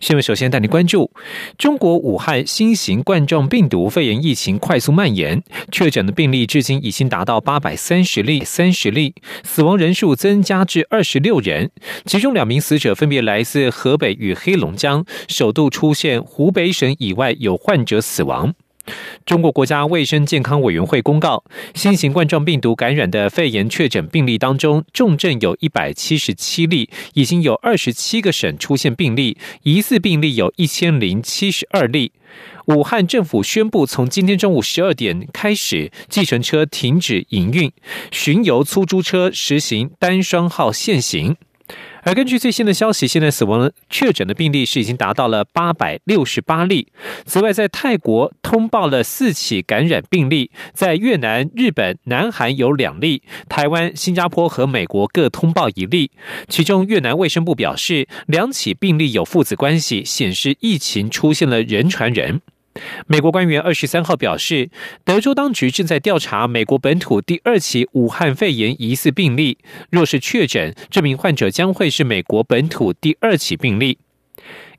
新闻首先带您关注：中国武汉新型冠状病毒肺炎疫情快速蔓延，确诊的病例至今已经达到八百三十例，三十例，死亡人数增加至二十六人，其中两名死者分别来自河北与黑龙江，首度出现湖北省以外有患者死亡。中国国家卫生健康委员会公告，新型冠状病毒感染的肺炎确诊病例当中，重症有一百七十七例，已经有二十七个省出现病例，疑似病例有一千零七十二例。武汉政府宣布，从今天中午十二点开始，计程车停止营运，巡游出租车实行单双号限行。而根据最新的消息，现在死亡确诊的病例是已经达到了八百六十八例。此外，在泰国通报了四起感染病例，在越南、日本、南韩有两例，台湾、新加坡和美国各通报一例。其中，越南卫生部表示，两起病例有父子关系，显示疫情出现了人传人。美国官员二十三号表示，德州当局正在调查美国本土第二起武汉肺炎疑似病例。若是确诊，这名患者将会是美国本土第二起病例。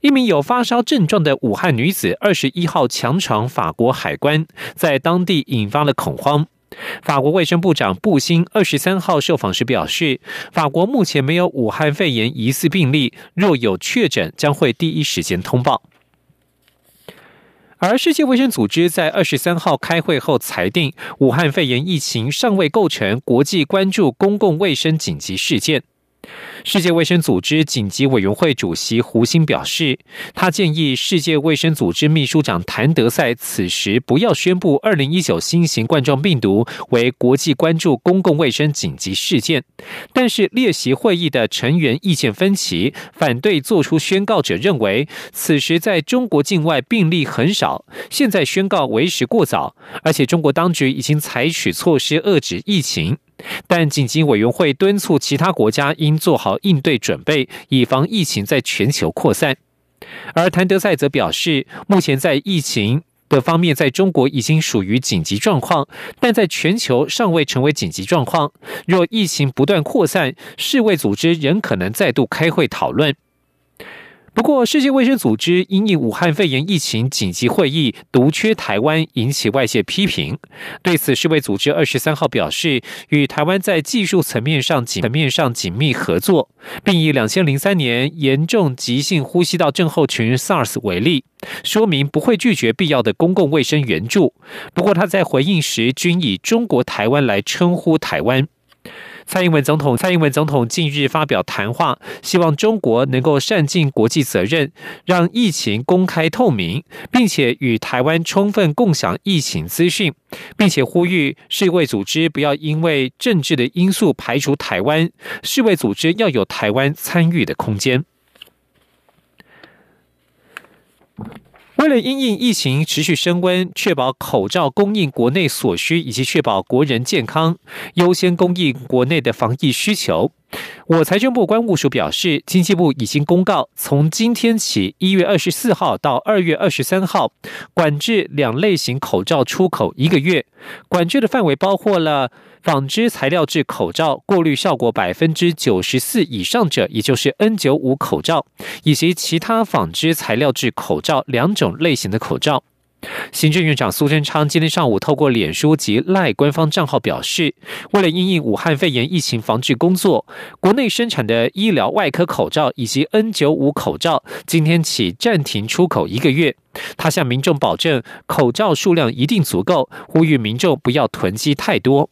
一名有发烧症状的武汉女子二十一号强闯法国海关，在当地引发了恐慌。法国卫生部长布辛二十三号受访时表示，法国目前没有武汉肺炎疑似病例，若有确诊，将会第一时间通报。而世界卫生组织在二十三号开会后裁定，武汉肺炎疫情尚未构成国际关注公共卫生紧急事件。世界卫生组织紧急委员会主席胡欣表示，他建议世界卫生组织秘书长谭德赛此时不要宣布二零一九新型冠状病毒为国际关注公共卫生紧急事件。但是列席会议的成员意见分歧，反对做出宣告者认为，此时在中国境外病例很少，现在宣告为时过早，而且中国当局已经采取措施遏制疫情。但紧急委员会敦促其他国家应做好应对准备，以防疫情在全球扩散。而谭德赛则表示，目前在疫情的方面，在中国已经属于紧急状况，但在全球尚未成为紧急状况。若疫情不断扩散，世卫组织仍可能再度开会讨论。不过，世界卫生组织因应武汉肺炎疫情紧急会议独缺台湾，引起外界批评。对此，世卫组织二十三号表示，与台湾在技术层面上层面上紧密合作，并以两千零三年严重急性呼吸道症候群 SARS 为例，说明不会拒绝必要的公共卫生援助。不过，他在回应时均以中国台湾来称呼台湾。蔡英文总统蔡英文总统近日发表谈话，希望中国能够善尽国际责任，让疫情公开透明，并且与台湾充分共享疫情资讯，并且呼吁世卫组织不要因为政治的因素排除台湾，世卫组织要有台湾参与的空间。为了因应疫情持续升温，确保口罩供应国内所需，以及确保国人健康，优先供应国内的防疫需求。我财政部关务署表示，经济部已经公告，从今天起，一月二十四号到二月二十三号，管制两类型口罩出口一个月。管制的范围包括了纺织材料制口罩，过滤效果百分之九十四以上者，也就是 N 九五口罩，以及其他纺织材料制口罩两种类型的口罩。行政院长苏贞昌今天上午透过脸书及赖官方账号表示，为了应应武汉肺炎疫情防治工作，国内生产的医疗外科口罩以及 N 九五口罩今天起暂停出口一个月。他向民众保证，口罩数量一定足够，呼吁民众不要囤积太多。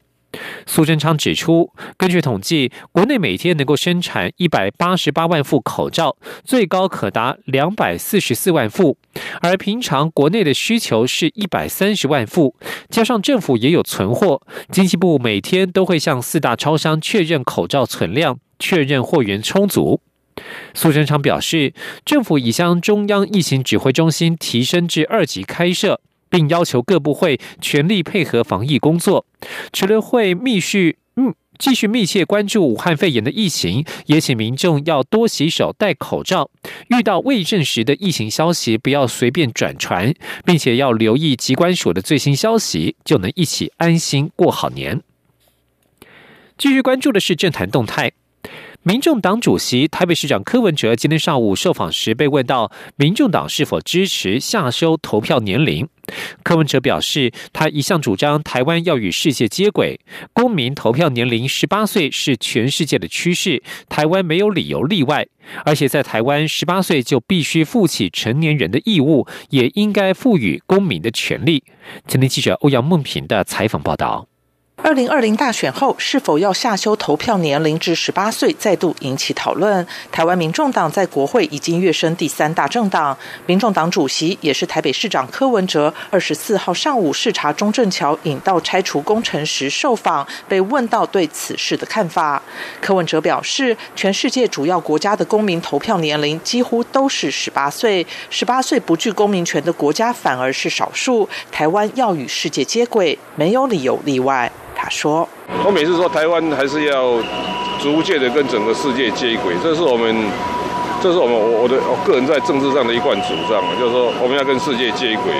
苏贞昌指出，根据统计，国内每天能够生产一百八十八万副口罩，最高可达两百四十四万副。而平常国内的需求是一百三十万副，加上政府也有存货，经济部每天都会向四大超商确认口罩存量，确认货源充足。苏贞昌表示，政府已将中央疫情指挥中心提升至二级开设。并要求各部会全力配合防疫工作。除了会密续，嗯，继续密切关注武汉肺炎的疫情，也请民众要多洗手、戴口罩。遇到未证实的疫情消息，不要随便转传，并且要留意机关署的最新消息，就能一起安心过好年。继续关注的是政坛动态。民众党主席台北市长柯文哲今天上午受访时被问到，民众党是否支持下修投票年龄？柯文哲表示，他一向主张台湾要与世界接轨，公民投票年龄十八岁是全世界的趋势，台湾没有理由例外。而且在台湾，十八岁就必须负起成年人的义务，也应该赋予公民的权利。今天记者欧阳梦平的采访报道。二零二零大选后，是否要下修投票年龄至十八岁，再度引起讨论。台湾民众党在国会已经跃升第三大政党，民众党主席也是台北市长柯文哲，二十四号上午视察中正桥引道拆除工程时受访，被问到对此事的看法。柯文哲表示，全世界主要国家的公民投票年龄几乎都是十八岁，十八岁不具公民权的国家反而是少数。台湾要与世界接轨，没有理由例外。他说：“我每次说台湾还是要逐渐的跟整个世界接轨，这是我们，这是我们我我的我个人在政治上的一贯主张就是说我们要跟世界接轨。”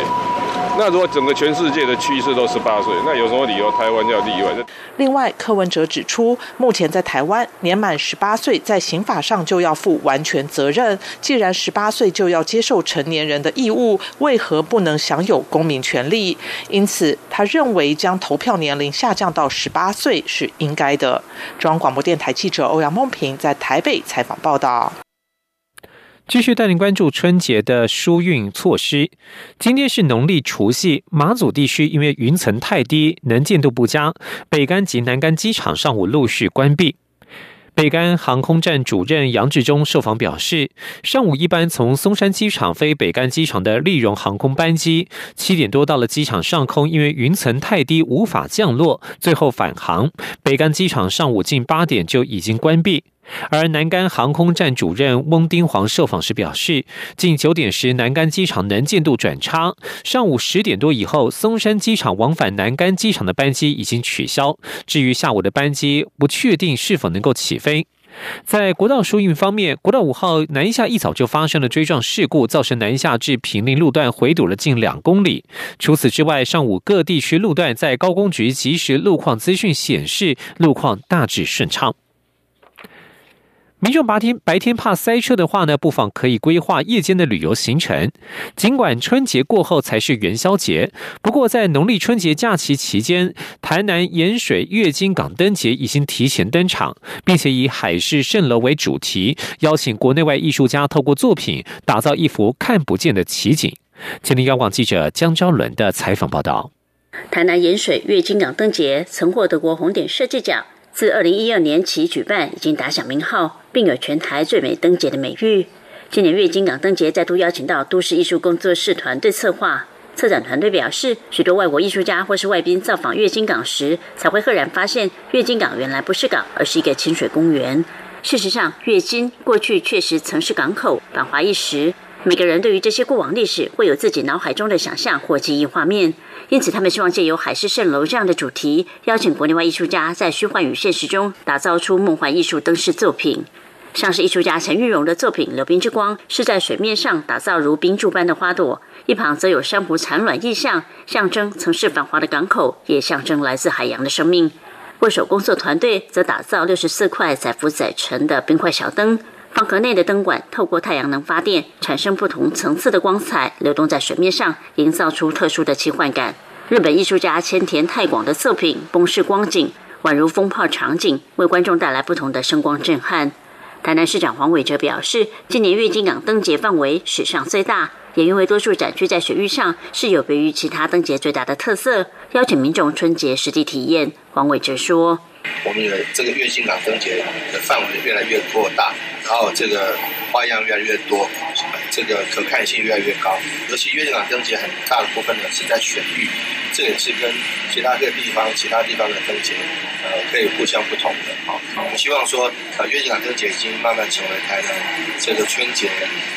那如果整个全世界的趋势都十八岁，那有什么理由台湾要例外？另外，柯文哲指出，目前在台湾年满十八岁，在刑法上就要负完全责任。既然十八岁就要接受成年人的义务，为何不能享有公民权利？因此，他认为将投票年龄下降到十八岁是应该的。中央广播电台记者欧阳梦平在台北采访报道。继续带您关注春节的疏运措施。今天是农历除夕，马祖地区因为云层太低，能见度不佳，北干及南干机场上午陆续关闭。北干航空站主任杨志忠受访表示，上午一班从松山机场飞北干机场的利荣航空班机，七点多到了机场上空，因为云层太低无法降落，最后返航。北干机场上午近八点就已经关闭。而南干航空站主任翁丁煌受访时表示，近九点时南干机场能见度转差，上午十点多以后，松山机场往返南干机场的班机已经取消。至于下午的班机，不确定是否能够起飞。在国道疏运方面，国道五号南下一早就发生了追撞事故，造成南下至平林路段回堵了近两公里。除此之外，上午各地区路段在高工局及时路况资讯显示，路况大致顺畅。民众白天白天怕塞车的话呢，不妨可以规划夜间的旅游行程。尽管春节过后才是元宵节，不过在农历春节假期期间，台南盐水月经港灯节已经提前登场，并且以海市蜃楼为主题，邀请国内外艺术家透过作品打造一幅看不见的奇景。前天央广记者江昭伦的采访报道：台南盐水月经港灯节曾获德国红点设计奖。自二零一二年起举办，已经打响名号，并有全台最美灯节的美誉。今年月经港灯节再度邀请到都市艺术工作室团队策划，策展团队表示，许多外国艺术家或是外宾造访月经港时，才会赫然发现月经港原来不是港，而是一个清水公园。事实上，月经过去确实曾是港口，繁华一时。每个人对于这些过往历史，会有自己脑海中的想象或记忆画面。因此，他们希望借由海市蜃楼这样的主题，邀请国内外艺术家在虚幻与现实中打造出梦幻艺术灯饰作品。像是艺术家陈玉荣的作品《流冰之光》，是在水面上打造如冰柱般的花朵，一旁则有珊瑚产卵意象，象征曾是繁华的港口，也象征来自海洋的生命。握手工作团队则打造六十四块载浮载沉的冰块小灯，方壳内的灯管透过太阳能发电，产生不同层次的光彩，流动在水面上，营造出特殊的奇幻感。日本艺术家千田太广的作品《崩式光景》，宛如风炮场景，为观众带来不同的声光震撼。台南市长黄伟哲表示，今年月经港灯节范围史上最大，也因为多数展区在水域上，是有别于其他灯节最大的特色，邀请民众春节实地体验。黄伟哲说：“我们的这个月经港灯节的范围越来越扩大。”然后这个花样越来越多，这个可看性越来越高。尤其月亮灯节很大的部分呢是在水域，这也是跟其他各地方、其他地方的灯节，呃，可以互相不同的。好，我们希望说，呃，月亮灯节已经慢慢成为台南这个春节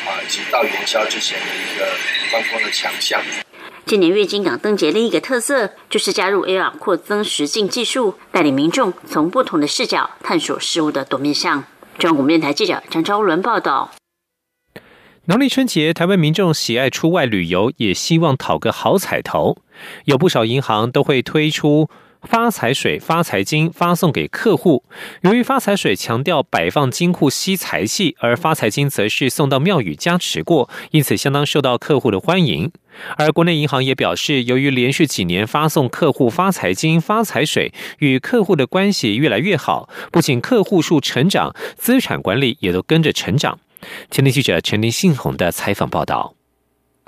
啊以及到元宵之前的一个观光的强项。今年月经港灯节另一个特色就是加入 AR 扩增实境技术，带领民众从不同的视角探索事物的多面向。中央广播电台记者张昭伦报道。农历春节，台湾民众喜爱出外旅游，也希望讨个好彩头。有不少银行都会推出发财水、发财金发送给客户。由于发财水强调摆放金库吸财气，而发财金则是送到庙宇加持过，因此相当受到客户的欢迎。而国内银行也表示，由于连续几年发送客户发财金、发财水，与客户的关系越来越好，不仅客户数成长，资产管理也都跟着成长。前天记者陈林信宏的采访报道。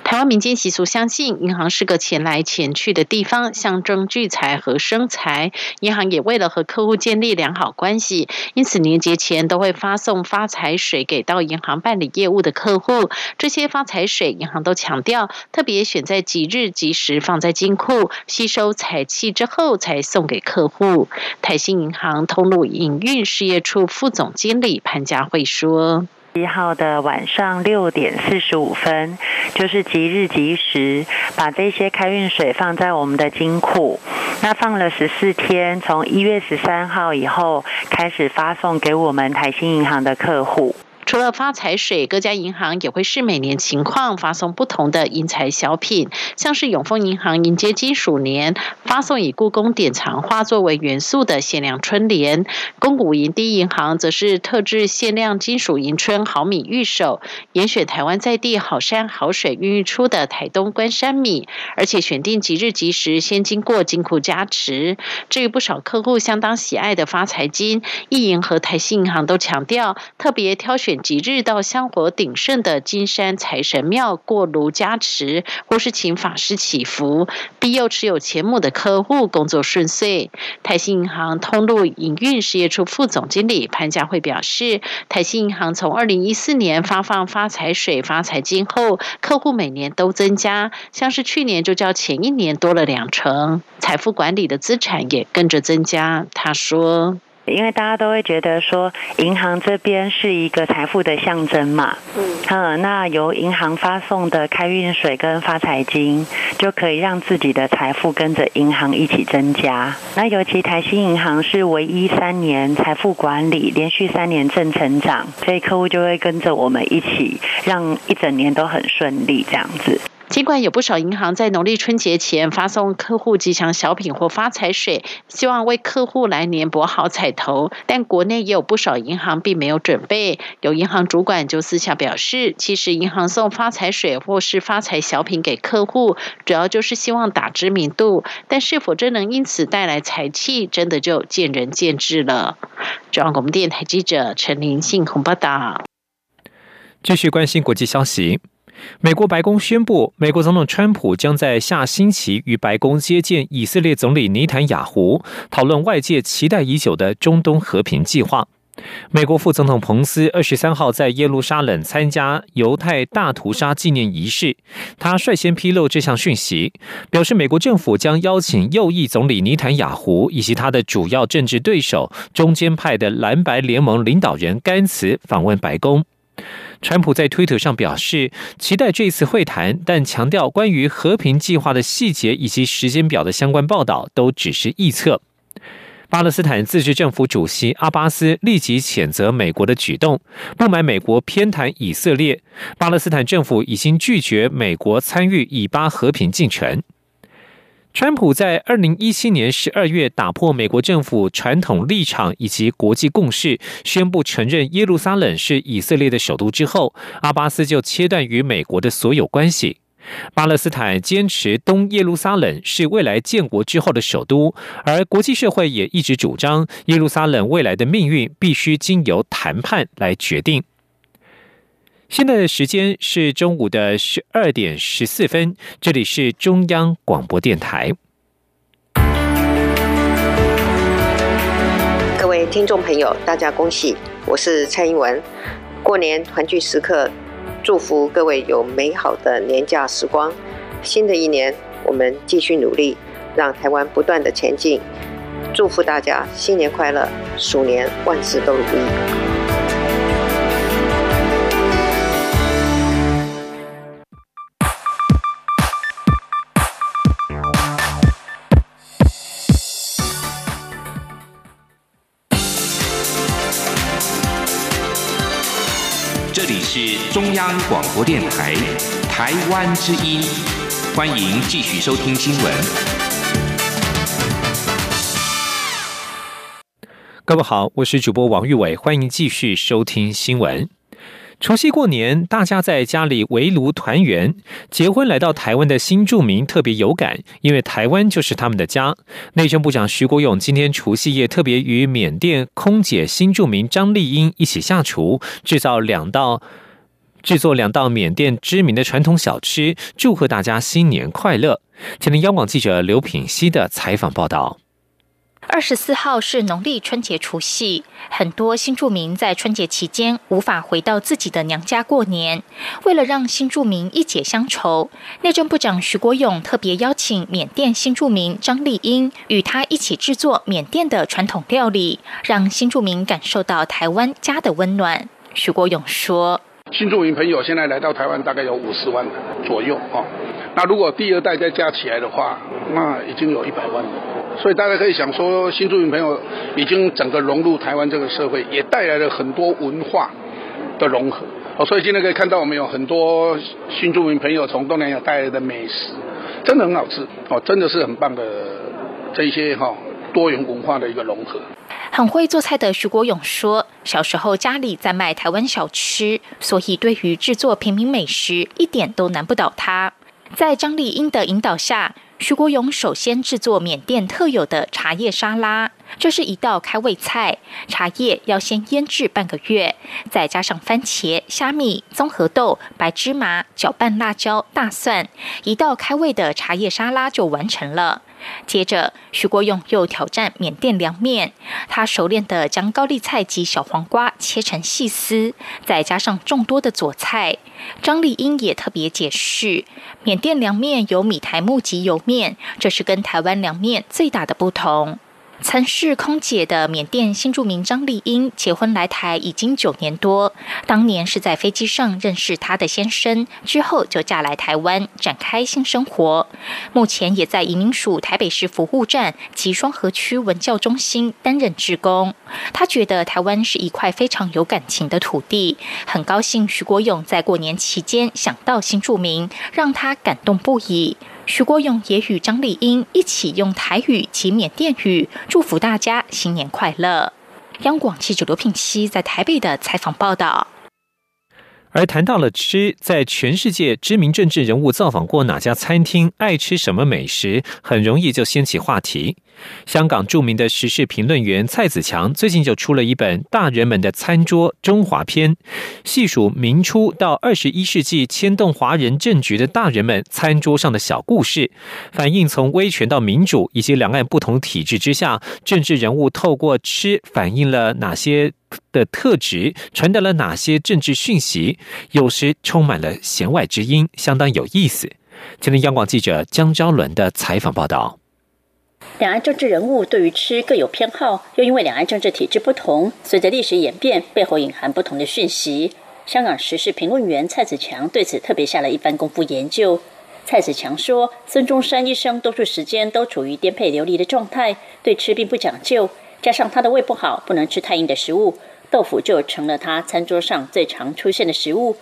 台湾民间习俗相信，银行是个钱来钱去的地方，象征聚财和生财。银行也为了和客户建立良好关系，因此年节前都会发送发财水给到银行办理业务的客户。这些发财水，银行都强调特别选在吉日吉时放在金库，吸收财气之后才送给客户。台新银行通路营运事业处副总经理潘佳慧说。一号的晚上六点四十五分，就是即日即时，把这些开运水放在我们的金库。那放了十四天，从一月十三号以后开始发送给我们台新银行的客户。除了发财水，各家银行也会视每年情况发送不同的银财小品，像是永丰银行迎接金属年，发送以故宫典藏画作为元素的限量春联；公股银第一银行则是特制限量金属迎春毫米玉手，严选台湾在地好山好水孕育出的台东关山米，而且选定即日即时，先经过金库加持。至于不少客户相当喜爱的发财金，易银和台新银行都强调，特别挑选。即日到香火鼎盛的金山财神庙过炉加持，或是请法师祈福，庇佑持有钱母的客户工作顺遂。台新银行通路营运事业处副总经理潘家慧表示，台新银行从二零一四年发放发财水、发财金后，客户每年都增加，像是去年就较前一年多了两成，财富管理的资产也跟着增加。他说。因为大家都会觉得说，银行这边是一个财富的象征嘛，嗯，那由银行发送的开运水跟发财金，就可以让自己的财富跟着银行一起增加。那尤其台新银行是唯一三年财富管理连续三年正成长，所以客户就会跟着我们一起，让一整年都很顺利这样子。尽管有不少银行在农历春节前发送客户吉祥小品或发财水，希望为客户来年博好彩头，但国内也有不少银行并没有准备。有银行主管就私下表示，其实银行送发财水或是发财小品给客户，主要就是希望打知名度，但是否真能因此带来财气，真的就见仁见智了。中央广播电台记者陈林信鸿报道。继续关心国际消息。美国白宫宣布，美国总统川普将在下星期与白宫接见以色列总理尼坦雅胡，讨论外界期待已久的中东和平计划。美国副总统彭斯二十三号在耶路撒冷参加犹太大屠杀纪念仪式，他率先披露这项讯息，表示美国政府将邀请右翼总理尼坦雅胡以及他的主要政治对手中间派的蓝白联盟领导人甘茨访问白宫。川普在推特上表示，期待这次会谈，但强调关于和平计划的细节以及时间表的相关报道都只是臆测。巴勒斯坦自治政府主席阿巴斯立即谴责美国的举动，不满美国偏袒以色列。巴勒斯坦政府已经拒绝美国参与以巴和平进程。川普在二零一七年十二月打破美国政府传统立场以及国际共识，宣布承认耶路撒冷是以色列的首都之后，阿巴斯就切断与美国的所有关系。巴勒斯坦坚持东耶路撒冷是未来建国之后的首都，而国际社会也一直主张耶路撒冷未来的命运必须经由谈判来决定。现在的时间是中午的十二点十四分，这里是中央广播电台。各位听众朋友，大家恭喜！我是蔡英文。过年团聚时刻，祝福各位有美好的年假时光。新的一年，我们继续努力，让台湾不断的前进。祝福大家新年快乐，鼠年万事都如意。是中央广播电台台湾之音，欢迎继续收听新闻。各位好，我是主播王玉伟，欢迎继续收听新闻。除夕过年，大家在家里围炉团圆。结婚来到台湾的新住民特别有感，因为台湾就是他们的家。内政部长徐国勇今天除夕夜特别与缅甸空姐新住民张丽英一起下厨，制造两道制作两道缅甸知名的传统小吃，祝贺大家新年快乐。前天央广记者刘品熙的采访报道。二十四号是农历春节除夕，很多新住民在春节期间无法回到自己的娘家过年。为了让新住民一解乡愁，内政部长徐国勇特别邀请缅甸新住民张丽英与他一起制作缅甸的传统料理，让新住民感受到台湾家的温暖。徐国勇说：“新住民朋友现在来到台湾大概有五十万左右哦，那如果第二代再加起来的话，那已经有一百万了。”所以大家可以想说，新住民朋友已经整个融入台湾这个社会，也带来了很多文化的融合。哦，所以今天可以看到我们有很多新住民朋友从东南亚带来的美食，真的很好吃。哦，真的是很棒的这些哈多元文化的一个融合。很会做菜的徐国勇说，小时候家里在卖台湾小吃，所以对于制作平民美食一点都难不倒他。在张丽英的引导下。徐国勇首先制作缅甸特有的茶叶沙拉，这是一道开胃菜。茶叶要先腌制半个月，再加上番茄、虾米、综合豆、白芝麻、搅拌辣椒、大蒜，一道开胃的茶叶沙拉就完成了。接着，徐国勇又挑战缅甸凉面。他熟练地将高丽菜及小黄瓜切成细丝，再加上众多的佐菜。张丽英也特别解释，缅甸凉面有米苔木及油面，这是跟台湾凉面最大的不同。曾是空姐的缅甸新住民张丽英结婚来台已经九年多，当年是在飞机上认识她的先生，之后就嫁来台湾展开新生活。目前也在移民署台北市服务站及双河区文教中心担任职工。她觉得台湾是一块非常有感情的土地，很高兴徐国勇在过年期间想到新住民，让他感动不已。徐国勇也与张丽英一起用台语及缅甸语祝福大家新年快乐。央广记者刘品熙在台北的采访报道。而谈到了吃，在全世界知名政治人物造访过哪家餐厅，爱吃什么美食，很容易就掀起话题。香港著名的时事评论员蔡子强最近就出了一本《大人们的餐桌中华篇》，细数明初到二十一世纪牵动华人政局的大人们餐桌上的小故事，反映从威权到民主以及两岸不同体制之下，政治人物透过吃反映了哪些的特质，传达了哪些政治讯息，有时充满了弦外之音，相当有意思。今天央广记者江昭伦的采访报道。两岸政治人物对于吃各有偏好，又因为两岸政治体制不同，随着历史演变，背后隐含不同的讯息。香港时事评论员蔡子强对此特别下了一番功夫研究。蔡子强说：“孙中山一生多数时间都处于颠沛流离的状态，对吃并不讲究，加上他的胃不好，不能吃太硬的食物，豆腐就成了他餐桌上最常出现的食物。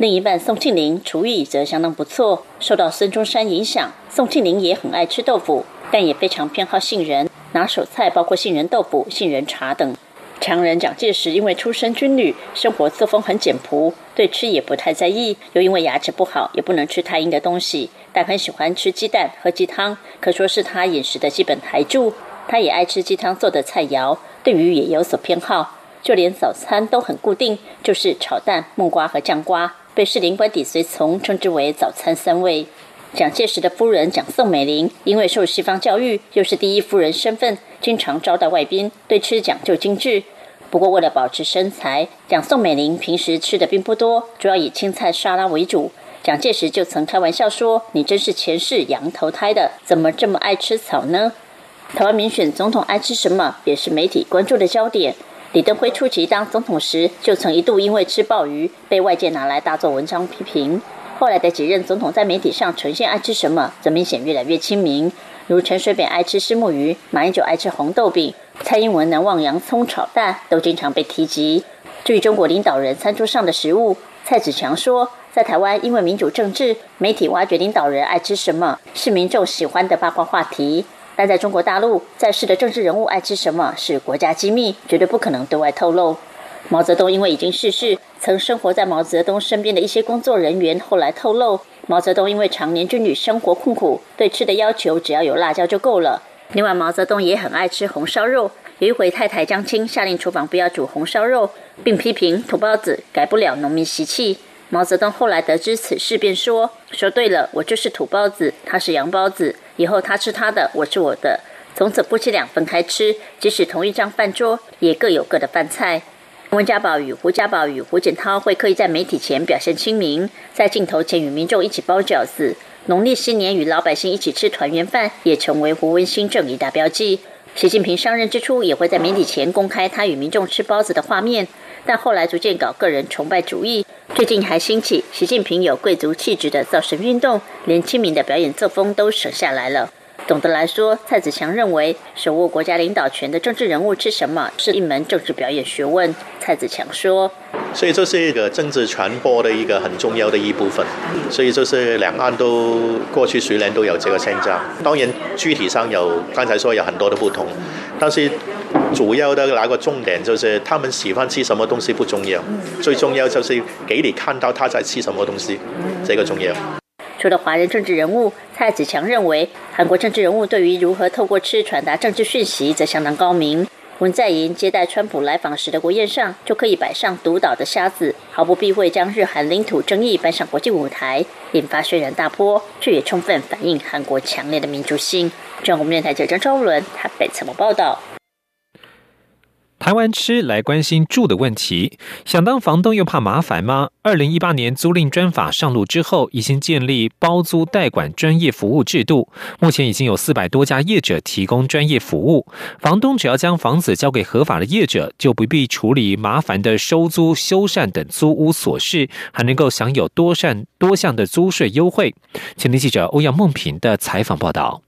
另一半宋庆龄厨艺则相当不错，受到孙中山影响，宋庆龄也很爱吃豆腐。”但也非常偏好杏仁，拿手菜包括杏仁豆腐、杏仁茶等。强人蒋介石因为出身军旅，生活作风很简朴，对吃也不太在意。又因为牙齿不好，也不能吃太硬的东西，但很喜欢吃鸡蛋、喝鸡汤，可说是他饮食的基本台柱。他也爱吃鸡汤做的菜肴，对鱼也有所偏好，就连早餐都很固定，就是炒蛋、木瓜和酱瓜，被士林官邸随从称之为早餐三位。蒋介石的夫人蒋宋美龄，因为受西方教育，又是第一夫人身份，经常招待外宾，对吃讲究精致。不过，为了保持身材，蒋宋美龄平时吃的并不多，主要以青菜沙拉为主。蒋介石就曾开玩笑说：“你真是前世羊投胎的，怎么这么爱吃草呢？”台湾民选总统爱吃什么，也是媒体关注的焦点。李登辉初期当总统时，就曾一度因为吃鲍鱼，被外界拿来大做文章批评。后来的几任总统在媒体上呈现爱吃什么，则明显越来越亲民。如陈水扁爱吃虱目鱼，马英九爱吃红豆饼，蔡英文难忘洋葱炒蛋，都经常被提及。至于中国领导人餐桌上的食物，蔡子强说，在台湾因为民主政治，媒体挖掘领导人爱吃什么是民众喜欢的八卦话题。但在中国大陆，在世的政治人物爱吃什么是国家机密，绝对不可能对外透露。毛泽东因为已经逝世，曾生活在毛泽东身边的一些工作人员后来透露，毛泽东因为常年军旅生活困苦，对吃的要求只要有辣椒就够了。另外，毛泽东也很爱吃红烧肉。有一回，太太江青下令厨房不要煮红烧肉，并批评土包子改不了农民习气。毛泽东后来得知此事，便说：“说对了，我就是土包子，他是洋包子。以后他吃他的，我吃我的。从此夫妻俩分开吃，即使同一张饭桌，也各有各的饭菜。”温家宝与胡家宝与胡锦涛会刻意在媒体前表现亲民，在镜头前与民众一起包饺子。农历新年与老百姓一起吃团圆饭，也成为胡温新政一大标记。习近平上任之初，也会在媒体前公开他与民众吃包子的画面，但后来逐渐搞个人崇拜主义。最近还兴起习近平有贵族气质的造神运动，连亲民的表演作风都省下来了。总的来说，蔡子强认为，手握国家领导权的政治人物吃什么是一门政治表演学问。蔡子强说：“所以这是一个政治传播的一个很重要的一部分。所以就是两岸都过去十年都有这个现象。当然，具体上有刚才说有很多的不同，但是。”主要的那个重点就是，他们喜欢吃什么东西不重要，最重要就是给你看到他在吃什么东西，这个重要。除了华人政治人物，蔡子强认为，韩国政治人物对于如何透过吃传达政治讯息，则相当高明。文在寅接待川普来访时的国宴上，就可以摆上独岛的虾子，毫不避讳将日韩领土争议搬上国际舞台，引发轩然大波。这也充分反映韩国强烈的民族性。中国电台记者张昭伦台北怎么报道。台湾吃来关心住的问题，想当房东又怕麻烦吗？二零一八年租赁专法上路之后，已经建立包租代管专业服务制度，目前已经有四百多家业者提供专业服务。房东只要将房子交给合法的业者，就不必处理麻烦的收租、修缮等租屋琐事，还能够享有多善多项的租税优惠。前天记者欧阳梦平的采访报道。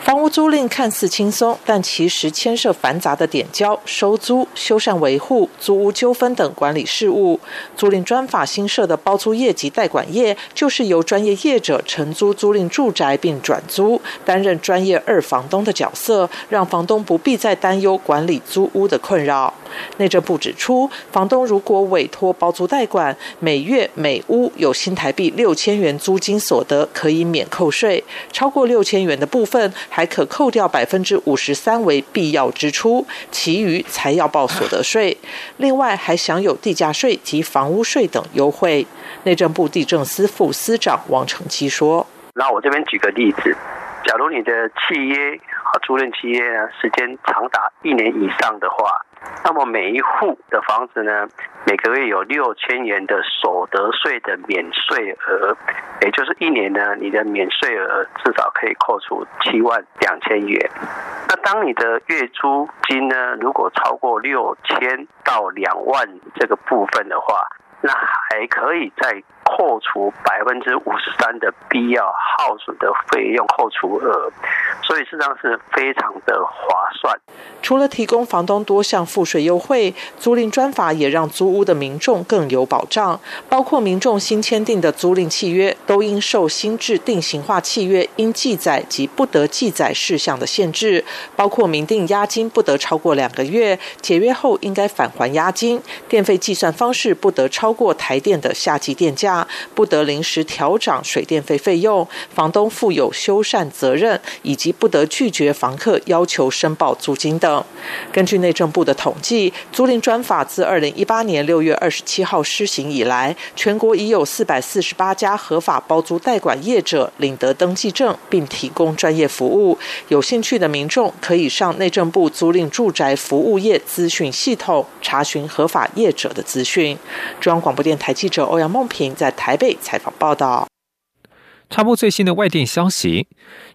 房屋租赁看似轻松，但其实牵涉繁杂的点交、收租、修缮维护、租屋纠纷等管理事务。租赁专法新设的包租业及代管业，就是由专业业者承租租赁住宅并转租，担任专业二房东的角色，让房东不必再担忧管理租屋的困扰。内政部指出，房东如果委托包租代管，每月每屋有新台币六千元租金所得，可以免扣税；超过六千元的部分，还可扣掉百分之五十三为必要支出，其余才要报所得税。另外，还享有地价税及房屋税等优惠。内政部地政司副司长王成基说：“那我这边举个例子，假如你的契约和，租赁契约呢时间长达一年以上的话。”那么每一户的房子呢，每个月有六千元的所得税的免税额，也就是一年呢，你的免税额至少可以扣除七万两千元。那当你的月租金呢，如果超过六千到两万这个部分的话，那还可以再扣除百分之五十三的必要耗损的费用扣除额，所以事实上是非常的划算。除了提供房东多项赋税优惠，租赁专法也让租屋的民众更有保障。包括民众新签订的租赁契约，都应受新制定型化契约应记载及不得记载事项的限制，包括明定押金不得超过两个月，解约后应该返还押金，电费计算方式不得超过台电的夏季电价，不得临时调涨水电费费用，房东负有修缮责任，以及不得拒绝房客要求申报租金等。根据内政部的统计，租赁专法自二零一八年六月二十七号施行以来，全国已有四百四十八家合法包租代管业者领得登记证，并提供专业服务。有兴趣的民众可以上内政部租赁住宅服务业资讯系统查询合法业者的资讯。中央广播电台记者欧阳梦平在在台北采访报道。插播最新的外电消息：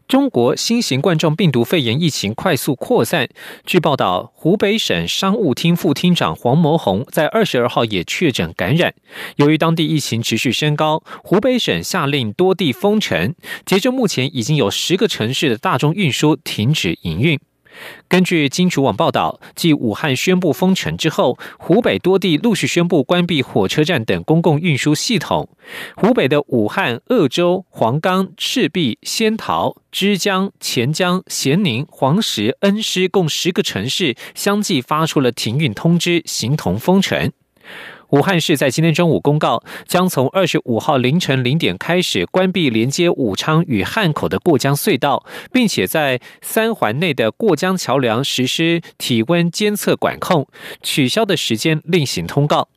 中国新型冠状病毒肺炎疫情快速扩散。据报道，湖北省商务厅副厅长黄谋红在二十二号也确诊感染。由于当地疫情持续升高，湖北省下令多地封城。截至目前，已经有十个城市的大众运输停止营运。根据金楚网报道，继武汉宣布封城之后，湖北多地陆续宣布关闭火车站等公共运输系统。湖北的武汉、鄂州、黄冈、赤壁、仙桃、枝江、潜江、咸宁、黄石、恩施共十个城市相继发出了停运通知，形同封城。武汉市在今天中午公告，将从二十五号凌晨零点开始关闭连接武昌与汉口的过江隧道，并且在三环内的过江桥梁实施体温监测管控，取消的时间另行通告。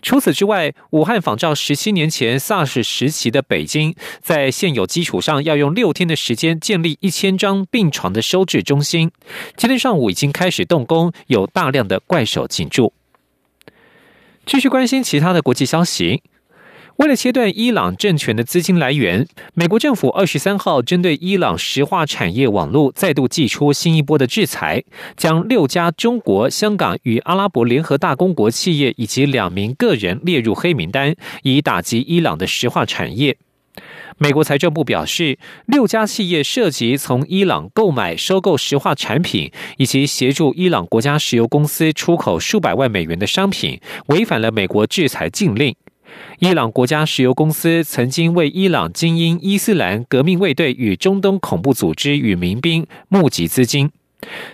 除此之外，武汉仿照十七年前 SARS 时期的北京，在现有基础上要用六天的时间建立一千张病床的收治中心。今天上午已经开始动工，有大量的怪手进驻。继续关心其他的国际消息。为了切断伊朗政权的资金来源，美国政府二十三号针对伊朗石化产业网络再度祭出新一波的制裁，将六家中国、香港与阿拉伯联合大公国企业以及两名个人列入黑名单，以打击伊朗的石化产业。美国财政部表示，六家企业涉及从伊朗购买、收购石化产品，以及协助伊朗国家石油公司出口数百万美元的商品，违反了美国制裁禁令。伊朗国家石油公司曾经为伊朗精英伊斯兰革命卫队与中东恐怖组织与民兵募集资金，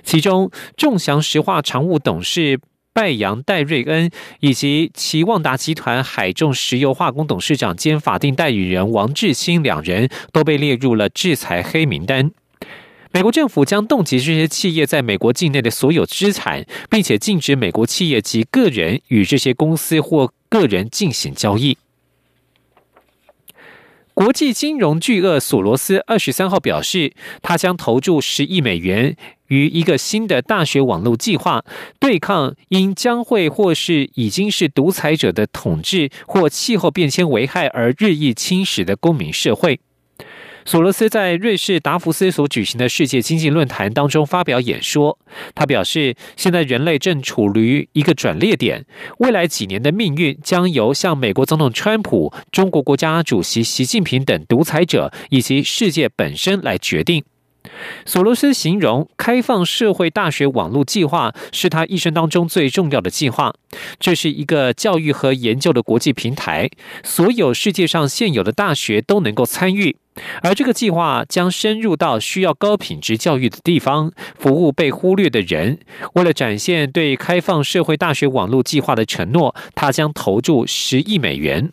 其中众祥石化常务董事。拜扬戴瑞恩以及其旺达集团海众石油化工董事长兼法定代理人王志兴两人都被列入了制裁黑名单。美国政府将冻结这些企业在美国境内的所有资产，并且禁止美国企业及个人与这些公司或个人进行交易。国际金融巨鳄索罗斯二十三号表示，他将投注十亿美元于一个新的大学网络计划，对抗因将会或是已经是独裁者的统治或气候变迁危害而日益侵蚀的公民社会。索罗斯在瑞士达福斯所举行的世界经济论坛当中发表演说，他表示，现在人类正处于一个转捩点，未来几年的命运将由像美国总统川普、中国国家主席习近平等独裁者以及世界本身来决定。索罗斯形容开放社会大学网络计划是他一生当中最重要的计划。这是一个教育和研究的国际平台，所有世界上现有的大学都能够参与。而这个计划将深入到需要高品质教育的地方，服务被忽略的人。为了展现对开放社会大学网络计划的承诺，他将投注十亿美元。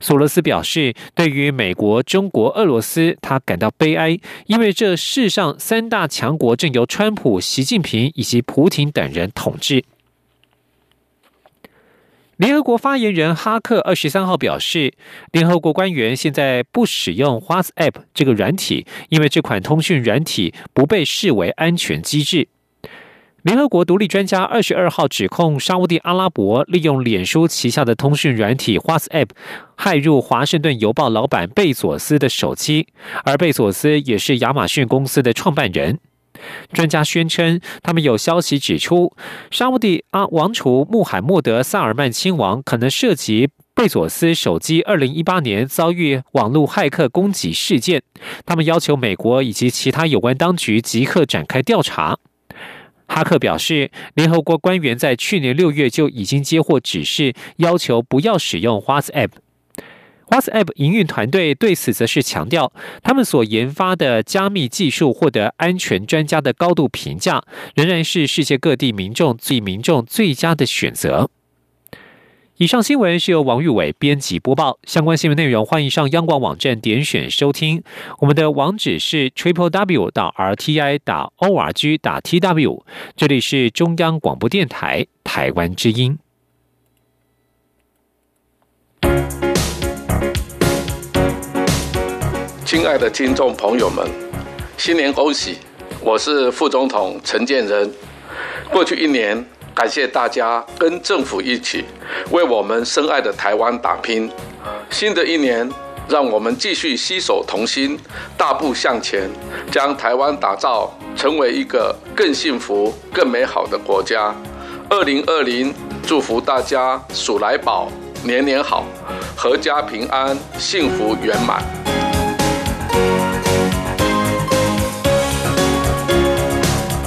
索罗斯表示，对于美国、中国、俄罗斯，他感到悲哀，因为这世上三大强国正由川普、习近平以及普京等人统治。联合国发言人哈克二十三号表示，联合国官员现在不使用 WhatsApp 这个软体，因为这款通讯软体不被视为安全机制。联合国独立专家二十二号指控沙地阿拉伯利用脸书旗下的通讯软体 WhatsApp 害入华盛顿邮报老板贝佐斯的手机，而贝佐斯也是亚马逊公司的创办人。专家宣称，他们有消息指出，沙地阿王储穆罕默德·萨尔曼亲王可能涉及贝佐斯手机二零一八年遭遇网络骇客攻击事件。他们要求美国以及其他有关当局即刻展开调查。哈克表示，联合国官员在去年六月就已经接获指示，要求不要使用 WhatsApp。WhatsApp 营运团队对此则是强调，他们所研发的加密技术获得安全专家的高度评价，仍然是世界各地民众最民众最佳的选择。以上新闻是由王玉伟编辑播报。相关新闻内容，欢迎上央广网站点选收听。我们的网址是 triple w 到 r t i 打 o r g 打 t w。这里是中央广播电台台湾之音。亲爱的听众朋友们，新年恭喜！我是副总统陈建仁。过去一年。感谢大家跟政府一起为我们深爱的台湾打拼。新的一年，让我们继续携手同心，大步向前，将台湾打造成为一个更幸福、更美好的国家。二零二零，祝福大家鼠来宝，年年好，阖家平安，幸福圆满。